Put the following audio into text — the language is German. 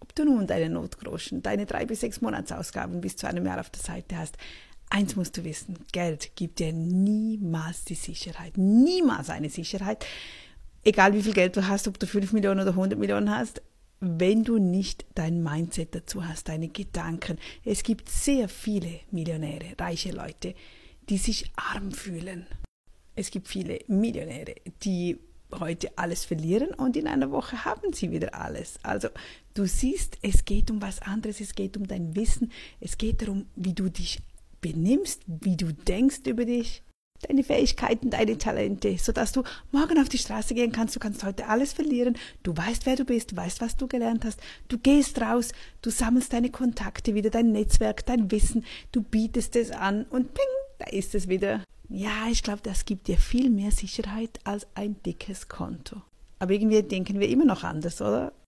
Ob du nun deine Notgroschen, deine drei bis sechs Monatsausgaben bis zu einem Jahr auf der Seite hast, eins musst du wissen, Geld gibt dir niemals die Sicherheit, niemals eine Sicherheit, egal wie viel Geld du hast, ob du 5 Millionen oder 100 Millionen hast, wenn du nicht dein Mindset dazu hast, deine Gedanken. Es gibt sehr viele Millionäre, reiche Leute, die sich arm fühlen. Es gibt viele Millionäre, die heute alles verlieren und in einer Woche haben sie wieder alles. Also du siehst, es geht um was anderes, es geht um dein Wissen, es geht darum, wie du dich benimmst, wie du denkst über dich deine Fähigkeiten, deine Talente, sodass du morgen auf die Straße gehen kannst. Du kannst heute alles verlieren. Du weißt, wer du bist, du weißt, was du gelernt hast. Du gehst raus, du sammelst deine Kontakte wieder, dein Netzwerk, dein Wissen. Du bietest es an und ping, da ist es wieder. Ja, ich glaube, das gibt dir viel mehr Sicherheit als ein dickes Konto. Aber irgendwie denken wir immer noch anders, oder?